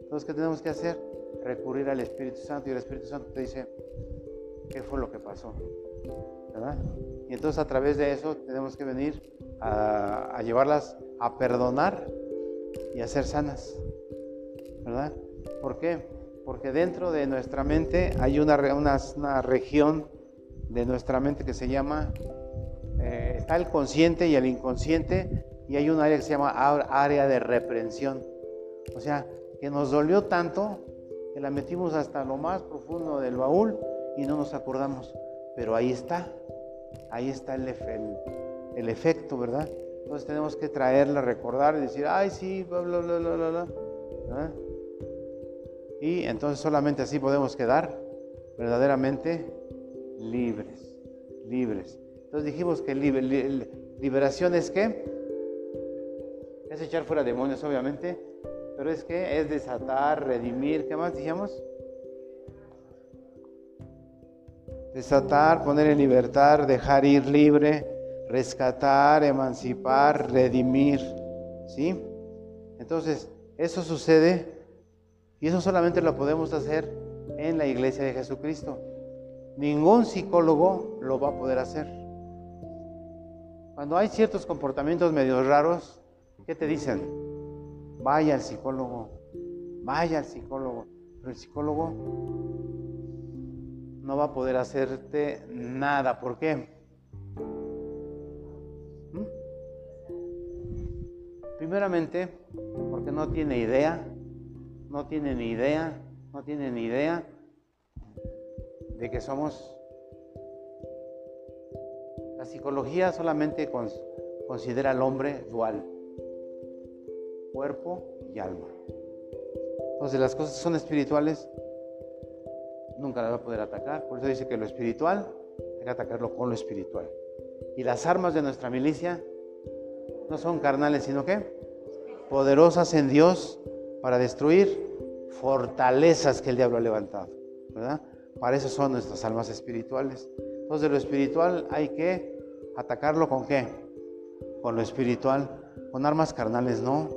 Entonces, ¿qué tenemos que hacer? Recurrir al Espíritu Santo y el Espíritu Santo te dice, ¿qué fue lo que pasó? ¿Verdad? Y entonces a través de eso tenemos que venir a, llevarlas a perdonar y a ser sanas, ¿verdad? ¿Por qué? Porque dentro de nuestra mente hay una, una, región de nuestra mente que se llama, eh, está el consciente y el inconsciente, y hay un área que se llama área de reprensión. O sea, que nos dolió tanto que la metimos hasta lo más profundo del baúl y no nos acordamos. Pero ahí está, ahí está el, el, efecto, ¿verdad? Entonces tenemos que traerla, recordar y decir, ay, sí, bla, bla, bla, bla, bla. bla. Y entonces solamente así podemos quedar verdaderamente libres, libres. Entonces dijimos que liberación es qué? Es echar fuera demonios, obviamente, pero es que es desatar, redimir, ¿qué más dijimos? Desatar, poner en libertad, dejar ir libre, rescatar, emancipar, redimir, ¿sí? Entonces, eso sucede y eso solamente lo podemos hacer en la iglesia de Jesucristo. Ningún psicólogo lo va a poder hacer. Cuando hay ciertos comportamientos medio raros, ¿qué te dicen? Vaya al psicólogo, vaya al psicólogo. Pero el psicólogo no va a poder hacerte nada. ¿Por qué? ¿Mm? Primeramente, porque no tiene idea, no tiene ni idea, no tiene ni idea de que somos... La psicología solamente considera al hombre dual, cuerpo y alma. Entonces las cosas son espirituales, nunca las va a poder atacar. Por eso dice que lo espiritual hay que atacarlo con lo espiritual. Y las armas de nuestra milicia no son carnales, sino que poderosas en Dios para destruir fortalezas que el diablo ha levantado. ¿verdad? Para eso son nuestras almas espirituales. Entonces, lo espiritual hay que atacarlo con qué? Con lo espiritual. Con armas carnales no.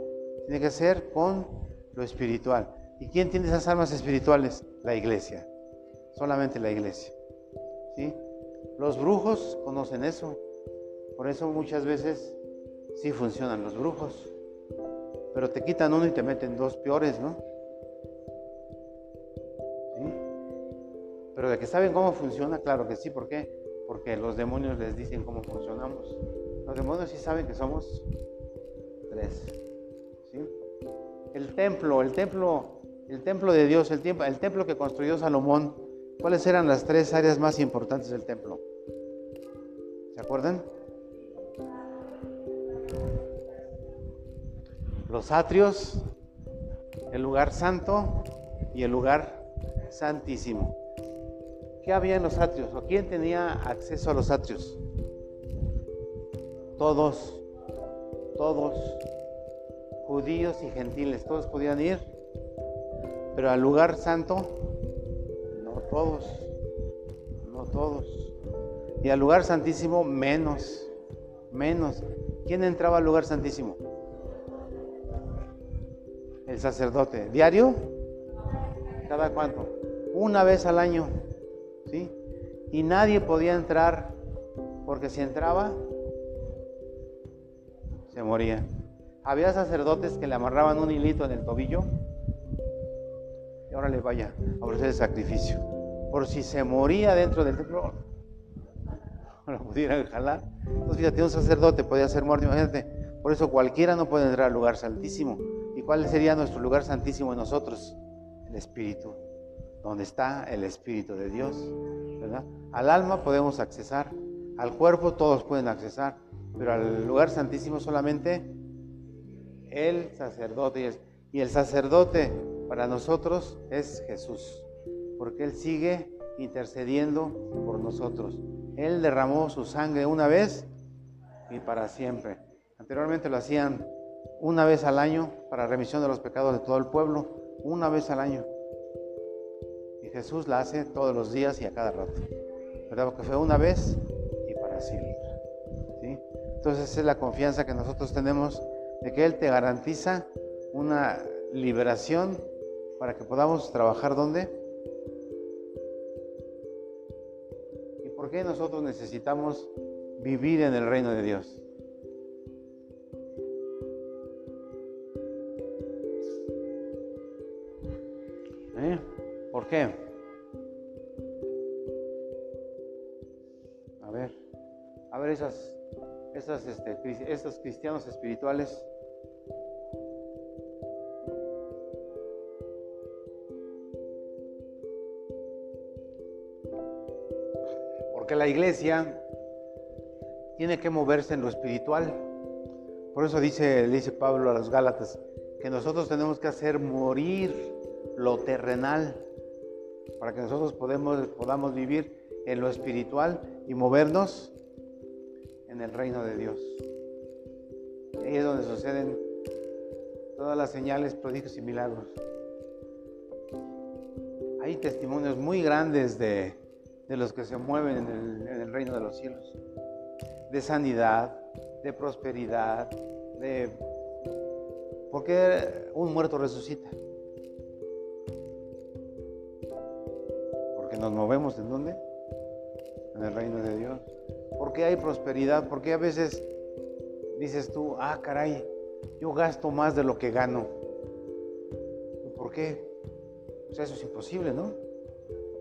Tiene que ser con lo espiritual. ¿Y quién tiene esas armas espirituales? La iglesia. Solamente la iglesia. ¿Sí? Los brujos conocen eso. Por eso muchas veces sí funcionan los brujos. Pero te quitan uno y te meten dos peores, ¿no? ¿Sí? Pero de que saben cómo funciona, claro que sí. ¿Por qué? Porque los demonios les dicen cómo funcionamos. Los demonios sí saben que somos tres. ¿Sí? El templo, el templo, el templo de Dios, el, el templo que construyó Salomón, ¿cuáles eran las tres áreas más importantes del templo? ¿Se acuerdan? Los atrios, el lugar santo y el lugar santísimo. ¿Qué había en los atrios? ¿O quién tenía acceso a los atrios? Todos, todos, judíos y gentiles, todos podían ir, pero al lugar santo, no todos, no todos. Y al lugar santísimo, menos, menos. ¿Quién entraba al lugar santísimo? El sacerdote. ¿Diario? ¿Cada cuánto? Una vez al año. ¿Sí? Y nadie podía entrar porque si entraba, se moría. Había sacerdotes que le amarraban un hilito en el tobillo y ahora le vaya a ofrecer el sacrificio. Por si se moría dentro del templo, lo pudieran jalar. Entonces, fíjate, un sacerdote podía ser muerto, imagínate. Por eso cualquiera no puede entrar al lugar santísimo. ¿Y cuál sería nuestro lugar santísimo en nosotros? El Espíritu, donde está el Espíritu de Dios. Al alma podemos accesar, al cuerpo todos pueden accesar, pero al lugar santísimo solamente el sacerdote. Y el sacerdote para nosotros es Jesús, porque Él sigue intercediendo por nosotros. Él derramó su sangre una vez y para siempre. Anteriormente lo hacían una vez al año para remisión de los pecados de todo el pueblo, una vez al año. Y Jesús la hace todos los días y a cada rato. ¿Verdad? Porque fue una vez y para siempre. ¿sí? Entonces es la confianza que nosotros tenemos de que Él te garantiza una liberación para que podamos trabajar donde. ¿Y por qué nosotros necesitamos vivir en el reino de Dios? A ver, a ver esas, esas, esos cristianos espirituales. Porque la iglesia tiene que moverse en lo espiritual. Por eso dice, dice Pablo a los Gálatas que nosotros tenemos que hacer morir lo terrenal para que nosotros podemos, podamos vivir en lo espiritual y movernos en el reino de Dios. Ahí es donde suceden todas las señales, prodigios y milagros. Hay testimonios muy grandes de, los que se mueven en el, en el reino de los cielos. De sanidad, de prosperidad, de... porque un muerto resucita. Nos movemos en dónde? En el reino de Dios. Porque hay prosperidad? Porque a veces dices tú, ah, caray, yo gasto más de lo que gano. ¿Por qué? Sea, eso es imposible, ¿no?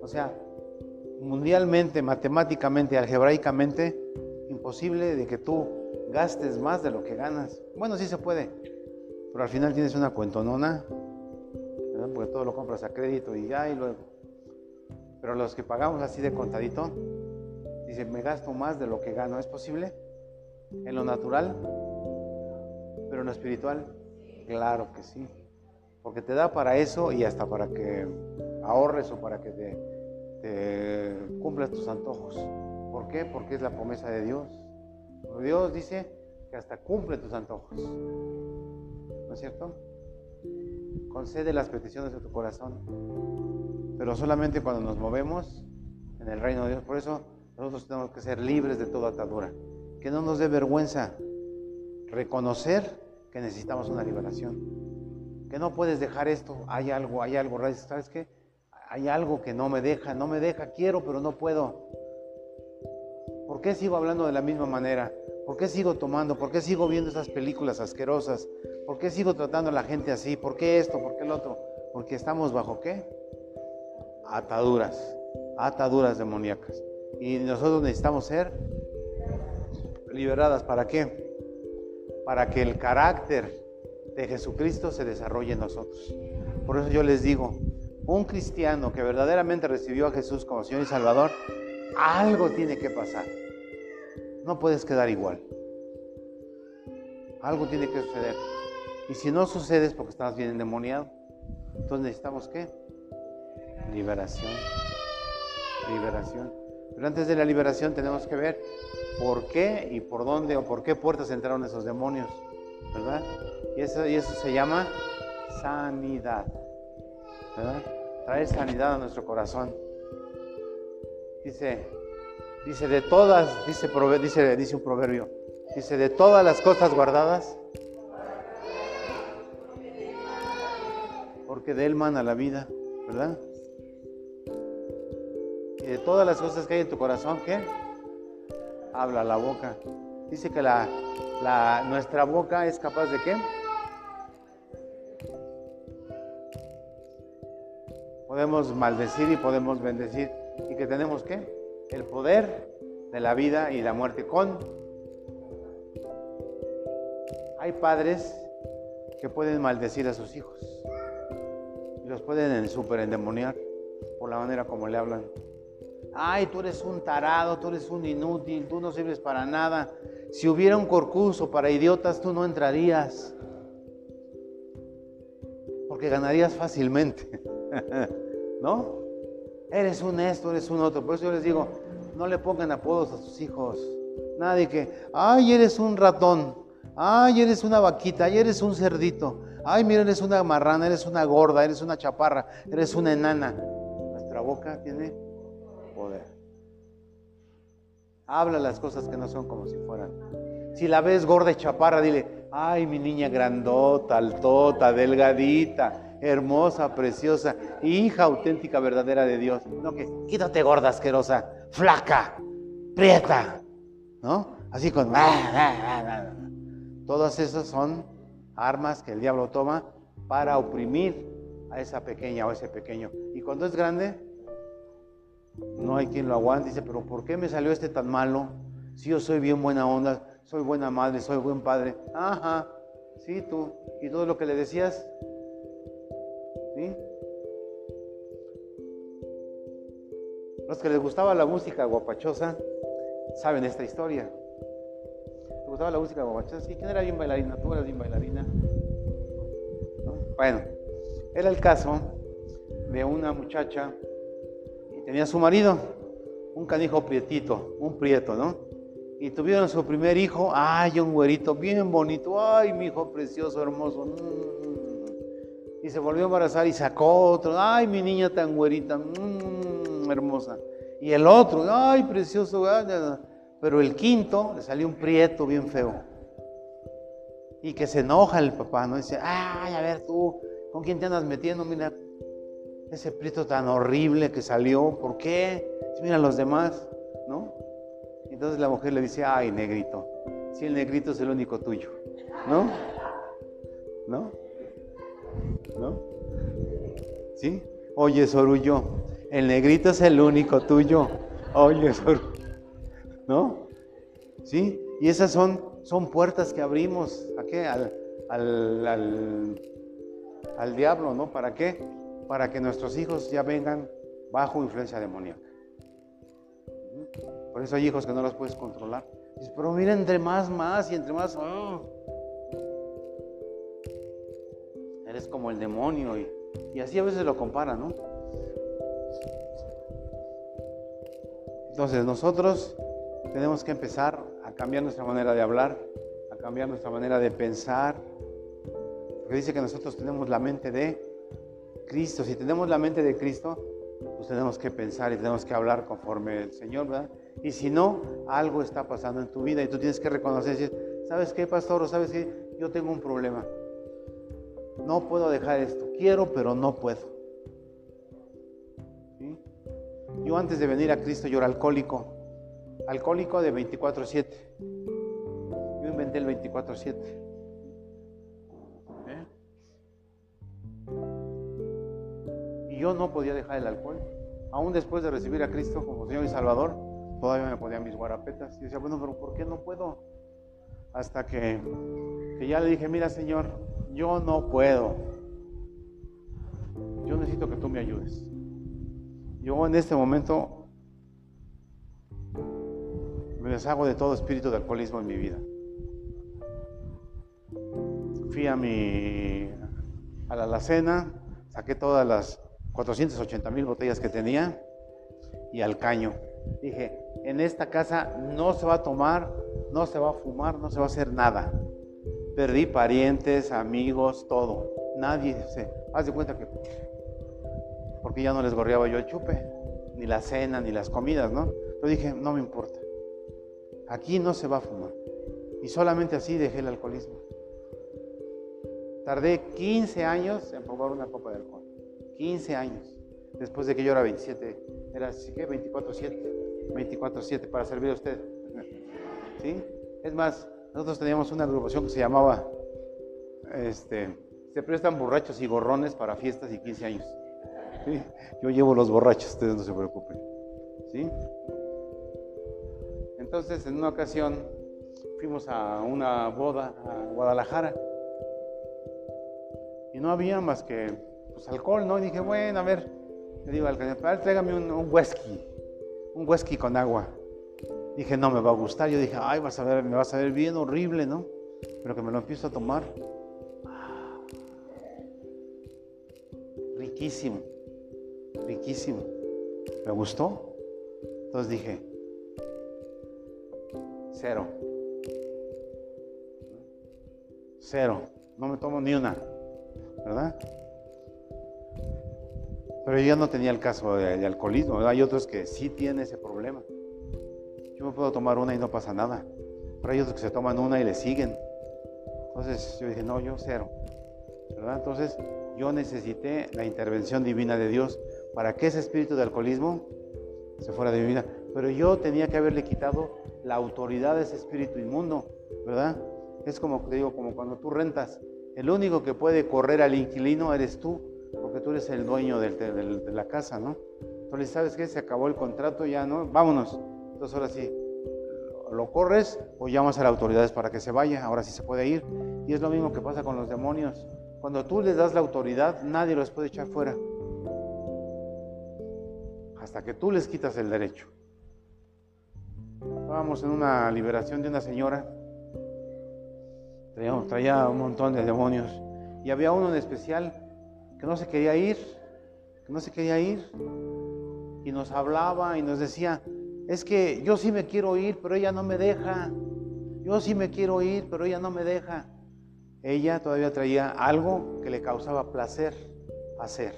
O sea, mundialmente, matemáticamente, algebraicamente, imposible de que tú gastes más de lo que ganas. Bueno, sí se puede, pero al final tienes una cuentonona, porque todo lo compras a crédito y ya, y luego. Pero los que pagamos así de contadito, dice, me gasto más de lo que gano. ¿Es posible? En lo natural, pero en lo espiritual, claro que sí. Porque te da para eso y hasta para que ahorres o para que te, te cumplas tus antojos. ¿Por qué? Porque es la promesa de Dios. Dios dice que hasta cumple tus antojos. ¿No es cierto? Concede las peticiones de tu corazón. Pero solamente cuando nos movemos en el reino de Dios. Por eso nosotros tenemos que ser libres de toda atadura. Que no nos dé vergüenza reconocer que necesitamos una liberación. Que no puedes dejar esto. Hay algo, hay algo. ¿Sabes qué? Hay algo que no me deja, no me deja. Quiero, pero no puedo. ¿Por qué sigo hablando de la misma manera? ¿Por qué sigo tomando? ¿Por qué sigo viendo esas películas asquerosas? ¿Por qué sigo tratando a la gente así? ¿Por qué esto? ¿Por qué el otro? Porque estamos bajo qué? Ataduras, ataduras demoníacas. Y nosotros necesitamos ser liberadas. ¿Para qué? Para que el carácter de Jesucristo se desarrolle en nosotros. Por eso yo les digo, un cristiano que verdaderamente recibió a Jesús como Señor y Salvador, algo tiene que pasar. No puedes quedar igual. Algo tiene que suceder. Y si no sucede es porque estás bien endemoniado. Entonces necesitamos qué? Liberación. Liberación. Pero antes de la liberación tenemos que ver por qué y por dónde o por qué puertas entraron esos demonios. ¿Verdad? Y eso, y eso se llama sanidad. ¿Verdad? Traer sanidad a nuestro corazón. Dice, dice de todas, dice, dice, dice un proverbio, dice de todas las cosas guardadas, porque de él mana la vida, ¿verdad? De todas las cosas que hay en tu corazón, ¿qué? Habla la boca. Dice que la, nuestra boca es capaz de qué? Podemos maldecir y podemos bendecir y que tenemos qué? El poder de la vida y la muerte con. Hay padres que pueden maldecir a sus hijos y los pueden super endemoniar por la manera como le hablan. Ay, tú eres un tarado, tú eres un inútil, tú no sirves para nada. Si hubiera un concurso para idiotas, tú no entrarías. Porque ganarías fácilmente. ¿No? Eres un esto, eres un otro. Por eso yo les digo, no le pongan apodos a sus hijos. Nadie que, ay, eres un ratón. Ay, eres una vaquita. Ay, eres un cerdito. Ay, mira, eres una marrana, eres una gorda, eres una chaparra, eres una enana. Nuestra boca tiene poder. Habla las cosas que no son como si fueran. Si la ves gorda y chaparra, dile, ay, mi niña grandota, altota, delgadita hermosa, preciosa, hija auténtica, verdadera de Dios. No que, quítate gorda, asquerosa, flaca, prieta, ¿no? Así con... Ah, ah, ah, Todas esas son armas que el diablo toma para oprimir a esa pequeña o ese pequeño. Y cuando es grande, no hay quien lo aguante. Dice, pero ¿por qué me salió este tan malo? Si yo soy bien buena onda, soy buena madre, soy buen padre. Ajá, sí, tú. Y todo lo que le decías, los que les gustaba la música guapachosa saben esta historia. ¿Te gustaba la música guapachosa? Sí, ¿quién era bien bailarina? ¿Tú eras bien bailarina? Bueno, era el caso de una muchacha tenía su marido, un canijo prietito, un prieto, ¿no? Y tuvieron su primer hijo, ay, un güerito bien bonito, ay, mi hijo precioso, hermoso. Mm y se volvió a embarazar y sacó otro. Ay, mi niña tan güerita, mmm, hermosa. Y el otro, ay, precioso. Pero el quinto le salió un prieto bien feo. Y que se enoja el papá, ¿no? Dice, ay, a ver tú, ¿con quién te andas metiendo? Mira, ese prieto tan horrible que salió, ¿por qué? Mira los demás, ¿no? Entonces la mujer le dice, ay, negrito, si el negrito es el único tuyo, ¿no? ¿No? ¿no? ¿Sí? Oye, Sorullo, el negrito es el único tuyo. Oye, Sorullo, ¿no? ¿Sí? Y esas son, son puertas que abrimos ¿a qué? Al, al, al, diablo, ¿no? ¿Para qué? Para que nuestros hijos ya vengan bajo influencia demoníaca. Por eso hay hijos que no los puedes controlar. pero mira, entre más, más y entre más... Oh". Eres como el demonio y, y así a veces lo comparan, ¿no? Entonces nosotros tenemos que empezar a cambiar nuestra manera de hablar, a cambiar nuestra manera de pensar, porque dice que nosotros tenemos la mente de Cristo. Si tenemos la mente de Cristo, pues tenemos que pensar y tenemos que hablar conforme el Señor, ¿verdad? Y si no, algo está pasando en tu vida y tú tienes que reconocer, decir, ¿sabes qué, pastor? ¿O sabes qué? Yo tengo un problema. No puedo dejar esto. Quiero, pero no puedo. Yo antes de venir a Cristo yo era alcohólico. Alcohólico de 24/7. Yo inventé el 24/7. Yo no podía dejar el alcohol. Aún después de recibir a Cristo como Señor y Salvador, todavía me ponía mis guarapetas. Y decía, bueno, pero ¿por qué no puedo? Hasta que, que ya le dije, mira Señor, yo no puedo. Yo necesito que tú me ayudes. Yo en este momento me deshago de todo espíritu de alcoholismo en mi vida. Fui a mi a la alacena, saqué todas las 480 mil botellas que tenía y al caño. Dije, en esta casa no se va a tomar, no se va a fumar, no se va a hacer nada. Perdí parientes, amigos, todo. Nadie se. Haz de cuenta que porque ya no les gorreaba yo el chupe, ni la cena, ni las comidas, ¿no? Pero dije, no me importa. Aquí no se va a fumar. Y solamente así dejé el alcoholismo. Tardé 15 años en probar una copa de alcohol. 15 años. Después de que yo era 27, era así que 24-7. 24-7 para servir a usted. ¿Sí? Es más, nosotros teníamos una agrupación que se llamaba, este, se prestan borrachos y gorrones para fiestas y 15 años. Yo llevo los borrachos, ustedes no se preocupen. ¿Sí? Entonces, en una ocasión fuimos a una boda a Guadalajara y no había más que pues, alcohol, ¿no? Y dije, bueno, a ver, le digo al candidato, tráigame un, un, whisky, un whisky con agua. Dije, no me va a gustar. Yo dije, ay, vas a ver, me vas a ver bien horrible, ¿no? Pero que me lo empiezo a tomar. riquísimo riquísimo. Me gustó. Entonces dije, cero. Cero. No me tomo ni una. ¿Verdad? Pero yo ya no tenía el caso de, alcoholismo. Hay otros que sí tienen ese problema. Yo me puedo tomar una y no pasa nada. Pero hay otros que se toman una y le siguen. Entonces yo dije, no, yo cero. ¿Verdad? Entonces yo necesité la intervención divina de Dios para que ese espíritu de alcoholismo se fuera de mi vida. Pero yo tenía que haberle quitado la autoridad de ese espíritu inmundo, ¿verdad? Es como, te digo, como cuando tú rentas. El único que puede correr al inquilino eres tú, porque tú eres el dueño de la casa, ¿no? Entonces, ¿sabes qué? Se acabó el contrato, ya, ¿no? Vámonos. Entonces, ahora sí, lo corres o llamas a las autoridades para que se vaya, ahora sí se puede ir. Y es lo mismo que pasa con los demonios. Cuando tú les das la autoridad, nadie los puede echar fuera hasta que tú les quitas el derecho. Estábamos en una liberación de una señora, traía, un montón de demonios, y había uno en especial que no se quería ir, que no se quería ir, y nos hablaba y nos decía, es que yo sí me quiero ir, pero ella no me deja, yo sí me quiero ir, pero ella no me deja. Ella todavía traía algo que le causaba placer hacer,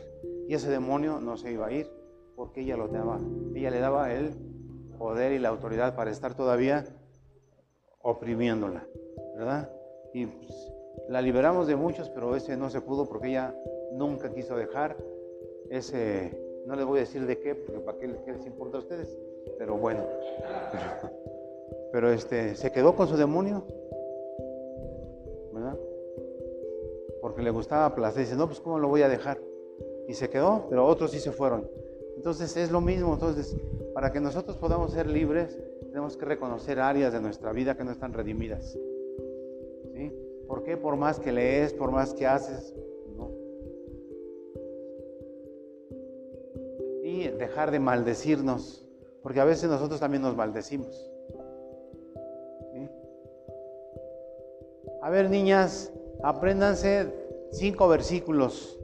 y ese demonio no se iba a ir porque ella lo daba. Ella le daba el poder y la autoridad para estar todavía oprimiéndola, ¿verdad? Y pues, la liberamos de muchos, pero ese no se pudo porque ella nunca quiso dejar ese, no les voy a decir de qué, porque para qué, les importa a ustedes, pero bueno, pero, este, se quedó con su demonio, ¿verdad? Porque le gustaba placer, dice, no, pues cómo lo voy a dejar, y se quedó, pero otros sí se fueron. Entonces es lo mismo. Entonces, para que nosotros podamos ser libres, tenemos que reconocer áreas de nuestra vida que no están redimidas. ¿Sí? ¿Por ¿Por qué? Por más que lees, por más que haces, Dejar de maldecirnos, porque a veces nosotros también nos maldecimos. A ver, niñas, apréndanse cinco versículos.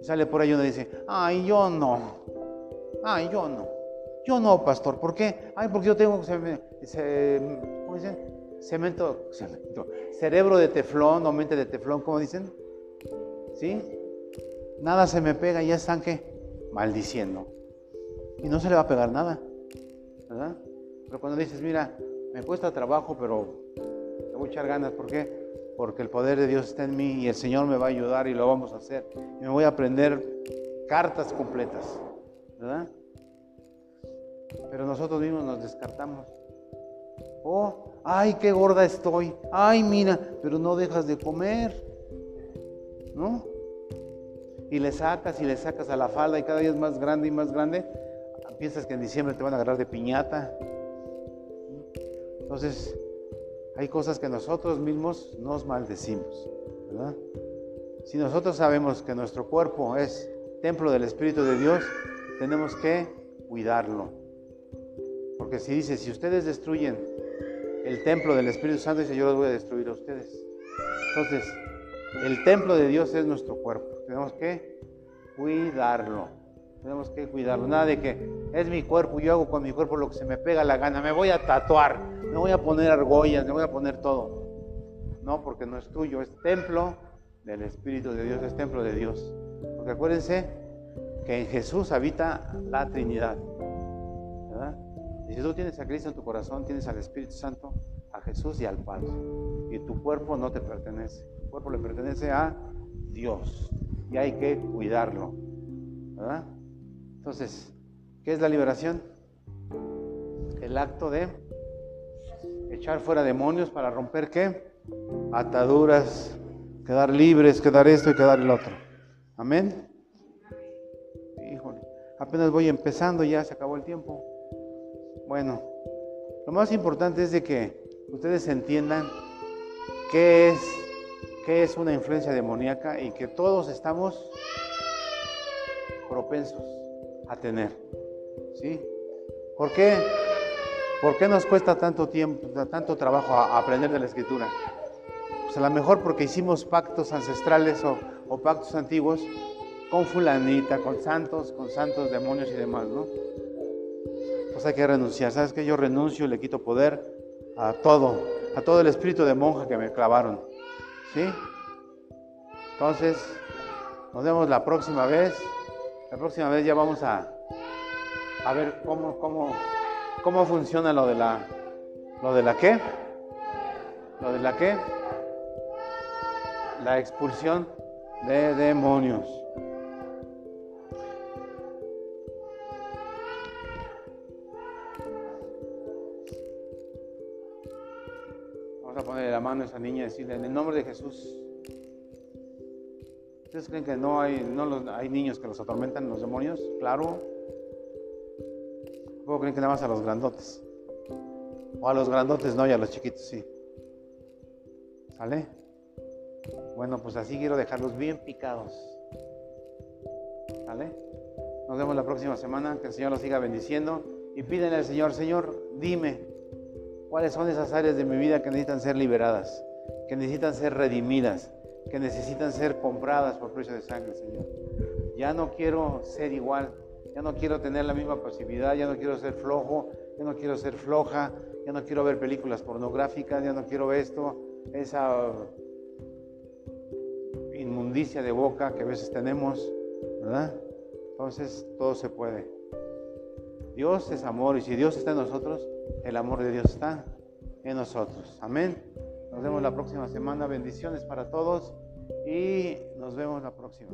Sale por ahí uno y dice, ay, yo no. Ay, yo no. Yo no, pastor. ¿Por qué? Ay, porque yo tengo, ¿cómo dicen? Cemento, cerebro de teflón o mente de teflón, ¿cómo dicen? ¿Sí? Nada se me pega ya están que maldiciendo. Y no se le va a pegar nada, ¿verdad? Pero cuando dices, mira, me cuesta trabajo, pero le voy a echar ganas, ¿por qué? porque el poder de Dios está en mí y el Señor me va a ayudar y lo vamos a hacer. Y me voy a aprender cartas completas, ¿verdad? Pero nosotros mismos nos descartamos. Oh, ay, qué gorda estoy. Ay, mira, pero no dejas de comer. ¿No? Y le sacas y le sacas a la falda y cada día es más grande y más grande. Piensas que en diciembre te van a agarrar de piñata. Entonces, hay cosas que nosotros mismos nos maldecimos. Si nosotros sabemos que nuestro cuerpo es templo del Espíritu de Dios, tenemos que cuidarlo. Porque si dice, si ustedes destruyen el templo del Espíritu Santo, dice, yo los voy a destruir a ustedes. Entonces, el templo de Dios es nuestro cuerpo. Tenemos que cuidarlo. Tenemos que cuidarlo. Nada de que es mi cuerpo, yo hago con mi cuerpo lo que se me pega la gana. Me voy a tatuar me voy a poner argollas, me voy a poner todo. No, porque no es tuyo, es templo del Espíritu de Dios, es templo de Dios. Porque acuérdense que en Jesús habita la Trinidad. Y si tú tienes a Cristo en tu corazón, tienes al Espíritu Santo, a Jesús y al Padre. Y tu cuerpo no te pertenece. Tu cuerpo le pertenece a Dios. Y hay que cuidarlo. ¿verdad? Entonces, ¿qué es la liberación? El acto de echar fuera demonios para romper qué? Ataduras, quedar libres, quedar esto y quedar el otro. Amén. Híjole, apenas voy empezando, ya se acabó el tiempo. Bueno, lo más importante es de que ustedes entiendan qué es, qué es una influencia demoníaca y que todos estamos propensos a tener. ¿Sí? ¿Por qué? ¿Por qué nos cuesta tanto tiempo, tanto trabajo aprender de la escritura? Pues a lo mejor porque hicimos pactos ancestrales o, pactos antiguos con fulanita, con santos, con santos demonios y demás, ¿no? Pues hay que renunciar. ¿Sabes qué? Yo renuncio y le quito poder a todo, a todo el espíritu de monja que me clavaron. ¿Sí? Entonces, nos vemos la próxima vez. La próxima vez ya vamos a, a ver cómo, cómo ¿Cómo funciona lo de la lo de la qué? Lo de la qué? La expulsión de demonios. La mano a esa niña y decirle en el nombre de Jesús. ¿Ustedes creen que no hay, no hay niños que los atormentan los demonios? Claro. ¿Cómo creen que nada más a los grandotes? O a los grandotes no, y a los chiquitos sí. ¿Sale? Bueno, pues así quiero dejarlos bien picados. ¿Sale? Nos vemos la próxima semana. Que el Señor los siga bendiciendo. Y pídenle al Señor, Señor, dime cuáles son esas áreas de mi vida que necesitan ser liberadas, que necesitan ser redimidas, que necesitan ser compradas por precio de sangre, Señor. Ya no quiero ser igual. Ya no quiero tener la misma pasividad, ya no quiero ser flojo, ya no quiero ser floja, ya no quiero ver películas pornográficas, ya no quiero esto, esa inmundicia de boca que a veces tenemos, ¿verdad? Entonces todo se puede. Dios es amor y si Dios está en nosotros, el amor de Dios está en nosotros. Amén. Nos vemos la próxima semana. Bendiciones para todos y nos vemos la próxima.